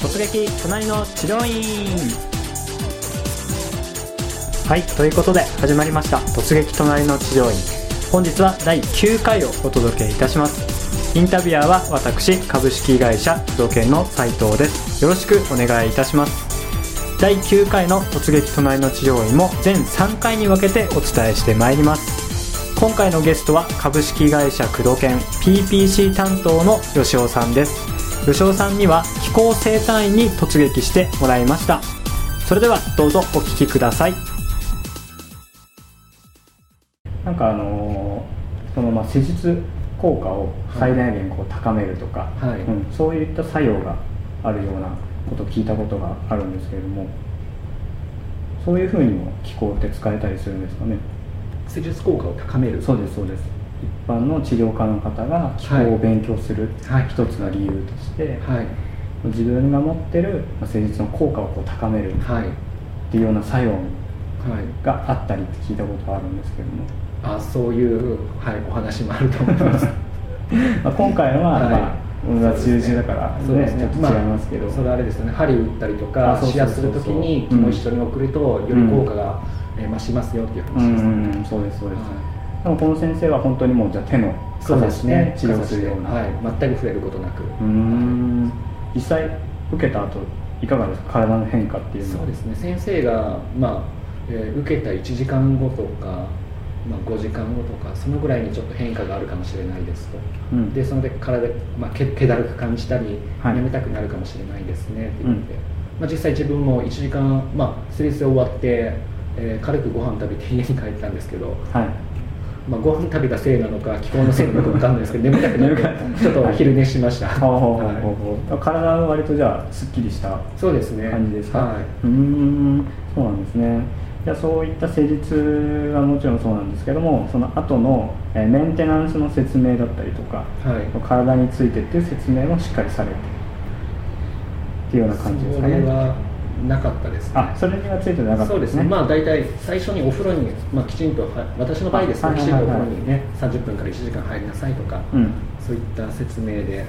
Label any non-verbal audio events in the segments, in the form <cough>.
突撃隣の治療院。はいということで始まりました。突撃隣の治療院。本日は第9回をお届けいたします。インタビュアーは私株式会社工藤研の斉藤です。よろしくお願いいたします。第9回の突撃隣の治療院も全3回に分けてお伝えしてまいります。今回のゲストは株式会社工藤研 PPC 担当の吉尾さんです。吉尾さんには気候生態院に突撃してもらいました。それではどうぞお聞きください。なんかあのーそのまあ施術効果を最大限こう高めるとか、はい。うん、そういった作用があるようなことを聞いたことがあるんですけれどもそういうふうにも気候って使えたりするんですかね。施術効果を高める。そうですそうです一般の治療家の方が気候を勉強するはい。一つの理由として、はい。自分が持ってるまあ施術の効果をこう高めるっはい。ていうような作用はい。があったりって聞いたことがあるんですけども、あそういう、はい、お話もあると思います。<laughs> まあ、今回は、はい。まあ中止だからねそうですね。ちょっと違いますけど、あ、それはあれですよね。針打ったりとあか視圧するときに気も一緒に送ると、より効果が、えー増しますよっていうう話です、ね。んそうですそうです、はでもこの先生は本当にもうじゃあ手のそうですね。治療するような、はい、全く触れることなく、うーん。実際受けた後いかがですか？体の変化っていうのは。そうですね。先生が、まあえー受けた1時間後とか、まあ、5時間後とかそのぐらいにちょっと変化があるかもしれないですと、うん。でそので体、まあ、け気だるく感じたり、はい。眠たくなるかもしれないですねって言って、まあ、実際自分も1時間、まあ、施術終わって、えー軽くご飯食べて家に帰ったんですけど、はいまあ、ご飯食べたせいなのか気候のせいなのか分かんないですけど眠たくなってちょっと昼寝しました、はい。体は割とじゃあすっきりしたそうですね。感じですか、はうーんそうなんですね。じゃあそういった施術はもちろんそうなんですけどもその後の、えーメンテナンスの説明だったりとかい、はい。体についてっていう説明もしっかりされてっていうような感じですかねなかったですね。あそれにはついてなかったそうですね、まあ大体最初にお風呂に、まあ、きちんとは私の場合ですね、あはいきちんとお風呂にね、30分から1時間入りなさいとか、うん。そういった説明で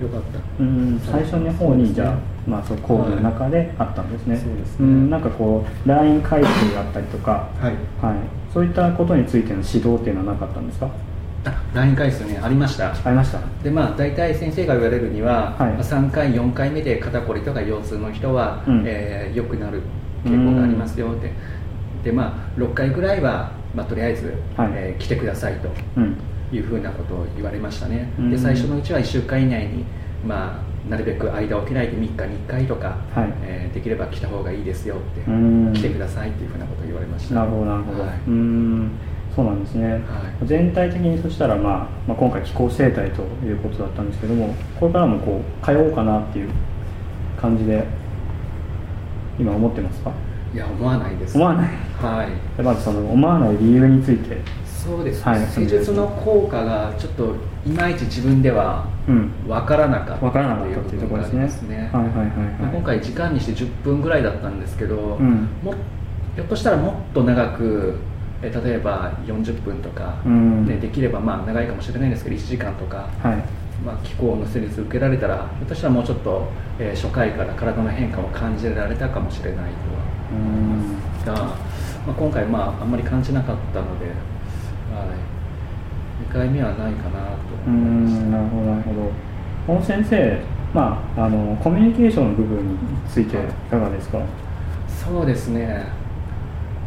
よかった。うん最初の方にじゃあ、まあ、そう講義の中であったんですね、はいそうですね。んなんかこう LINE 回数があったりとか、はい、はい、そういったことについての指導っていうのはなかったんですか？あ LINE 回数ね、ありました。ありました。でまあ、大体先生が言われるには、はい。まあ3回、4回目で肩こりとか腰痛の人は、うん。えー良くなる傾向がありますよって、でまあ、6回ぐらいは、まあ、とりあえず、はい。えー来てくださいとうん。いうふうなことを言われましたね、うん。で最初のうちは1週間以内に、まあ、なるべく間を空けないで3日に1回とか、はい。えーできれば来た方がいいですよって、うん。来てくださいっていうふうなことを言われました。なるほどなるほど、はい。うーんそうなんですね、はい。全体的にそしたら、まあ、まあ今回気候生態ということだったんですけどもこれからもこう通おうかなっていう感じで今思ってますか？いや思わないです。思わない。はい。でまずその思わない理由について。そうです、はい。施術の効果がちょっといまいち自分ではうん。分からなかった分からなかったっていうところですね。はいはいはいまあはい。今回時間にして10分ぐらいだったんですけど、うん。もひょっとしたらもっと長くえ例えば40分とか、うん。ね、できればまあ長いかもしれないんですけど1時間とか、はい。まあ、気候の施術受けられたらひょっとしたらもうちょっと、えー初回から体の変化を感じられたかもしれないとはうーん。が、まあ、今回まああんまり感じなかったので、はい、2回目はないかなと思いましたんなるほどなるほど。この先生まああのコミュニケーションの部分についていかがですか？そうですね。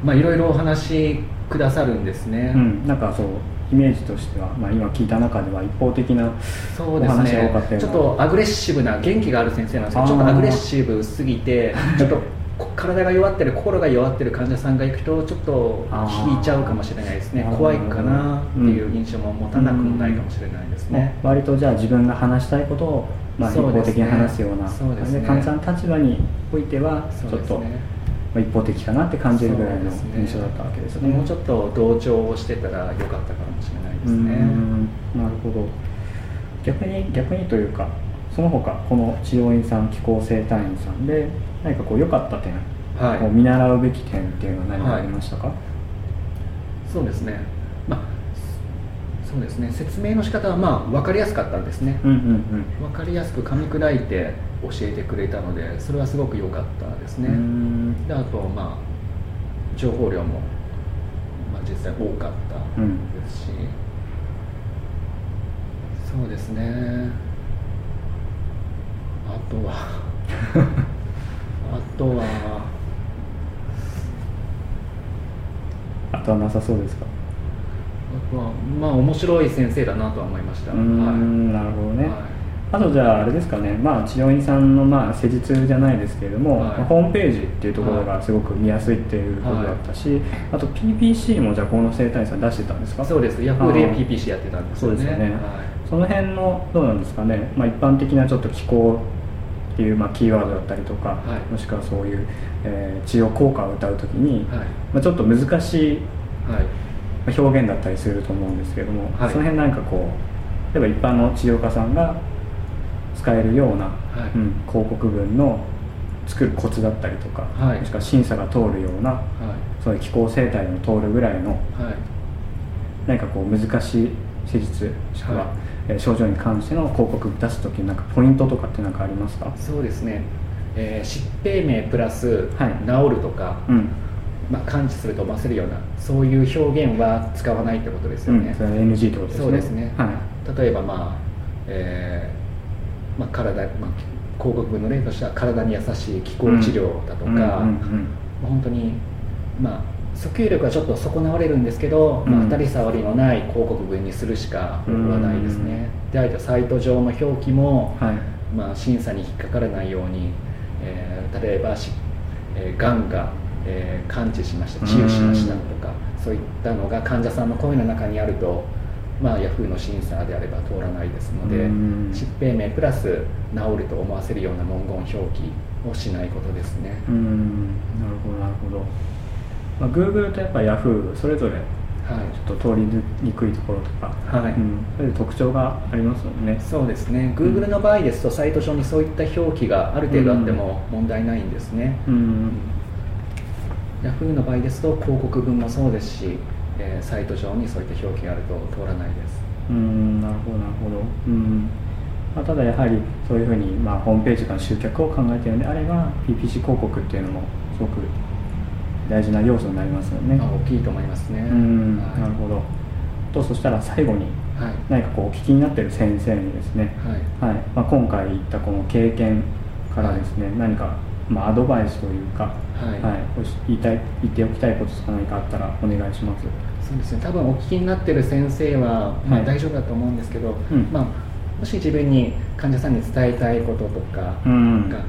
まあいろいろお話しくださるんですね、うんなんかそうイメージとしては、まあ、今聞いた中では一方的なお話が多ねかったような。ちょっとアグレッシブな元気がある先生なんですけどちょっとアグレッシブすぎて <laughs> ちょっとこ体が弱ってる心が弱ってる患者さんが行くとちょっと引いちゃうかもしれないですね。怖いかなっていう印象も持たなくもないかもしれないですね、割とじゃあ自分が話したいことを、まあ、一方的に話すようなそうですね。患者さんの立場においてはちょっと、ねまあ、一方的かなって感じるぐらいの印象だったわけですね。もうちょっと同調をしてたらよかったかもしれないですね。ん。なるほど。逆に逆にというかその他この治療院さん気候生態院さんで何かこう良かった点、はい。見習うべき点っていうのは何かありましたか、そうですね。まあそそうですね。説明の仕方はまあ分かりやすかったんですね、うんうん分かりやすく噛み砕いて教えてくれたのでそれはすごく良かったですね、うん。うんであとまあ情報量も、まあ、実際多かったうんですし、そうですね。あとは <laughs> あとはあとはなさそうですか？あとはまあ面白い先生だなとは思いました。うーんなるほどね、はい。あとじゃああれですかね、まあ、治療院さんのまあ施術じゃないですけれども、はい。まあホームページっていうところがすごく見やすいっていうことだったし、あと PPC もじゃあこの生体師さん出してたんですか？そうです。ヤフー。で PPC やってたんですよね。そうですよね。はい。その辺のどうなんですかね、まあ、一般的なちょっと気候っていうまあキーワードだったりとか、はい。もしくはそういう、えー治療効果を歌う時に、はい。まあ、ちょっと難しいはい。まあ表現だったりすると思うんですけれども、はい。その辺なんかこう例えば一般の治療家さんが使えるような、はい。うん、広告文の作るコツだったりとか、はい。もしくは審査が通るようなはそういう気候生態の通るぐらいのいはい。何かこう難しい施術もしくは、はい。えー症状に関しての広告出す時になんかポイントとかって何かありますか？そうですね、えー疾病名プラスはい。治るとか、うん、まあ、感知すると思わせるようなそういう表現は使わないってことですうん、よね、それは NG ってことですね。そうですね、はい。例えばまあ、えーまあ、体、まあ、広告文の例としては体に優しい気候治療だとか、本当にまあ訴求力はちょっと損なわれるんですけど、まあ、うん。当たり障りのない広告文にするしか方法はないですね、であとサイト上の表記も、はい。まあ、審査に引っかからないように、えー例えばし、えー、がんが、えー完治しました治癒しましたとかそういったのが患者さんの声の中にあると、まあ、ヤフーの審査であれば通らないですのでうん。疾病名プラス治ると思わせるような文言表記をしないことですね、うん。なるほどなるほど、まあ、Google とやっぱ Yahoo それぞれはい。ちょっと通りにくいところとか、はい。うん、それで特徴がありますもんね。そうですね。Google の場合ですとサイト上にそういった表記がある程度あっても問題ないんですね、うん、Yahoo の場合ですと広告文もそうですし、えーサイト上にそういった表記があると通らないです。うん、なるほどなるほど、うん。まあ、ただやはりそういうふうに、まあ、ホームページからの集客を考えているのであれば PPC 広告っていうのもすごく大事な要素になりますよね。あ大きいと思いますね。うん、はい。なるほど。とそしたら最後にはい。何かこうお聞きになっている先生にですね、はい。はい。まあ、今回言ったこの経験からですね、何か、まあ、アドバイスというか、はい。言いたい言っておきたいこととか何かあったらお願いします。そうですね。多分お聞きになってる先生は、まあ、はい。大丈夫だと思うんですけど、うん。まあ、もし自分に患者さんに伝えたいこととかうん。が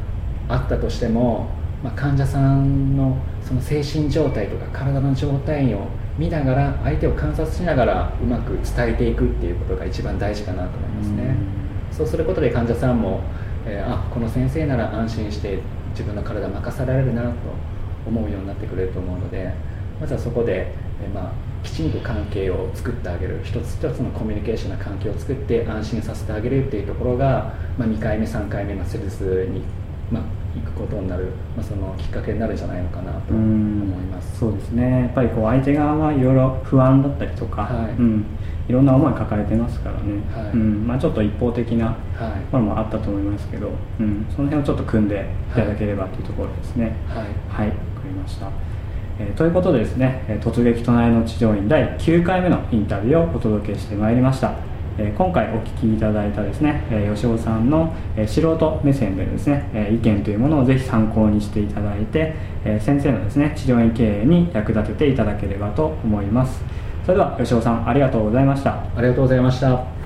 あったとしても、まあ、患者さんのその精神状態とか体の状態を見ながら相手を観察しながらうまく伝えていくっていうことが一番大事かなと思いますね。そうすることで患者さんも、えーあこの先生なら安心して自分の体任せられるなと思うようになってくれると思うのでまずはそこで、えまあ、きちんと関係を作ってあげる一つ一つのコミュニケーションな関係を作って安心させてあげるっていうところが、まあ、2回目3回目の施術に、行くことになる、まあ、そのきっかけになるんじゃないのかなと思います。そうですね。やっぱりこう相手側はいろいろ不安だったりとか、はい。うん、いろんな思い抱えてますからね、はい。うん。まあ、ちょっと一方的なはい。ものもあったと思いますけど、うん、その辺をちょっと組んでいただければというところですね。はい。はい、わかりました。えーということでですね、えー突撃隣の治療院第9回目のインタビューをお届けしてまいりました。え今回お聞きいただいたですね、え吉尾さんの、え素人目線でですね、え意見というものをぜひ参考にしていただいて、え先生のですね、治療院経営に役立てていただければと思います。それでは吉尾さんありがとうございました。ありがとうございました。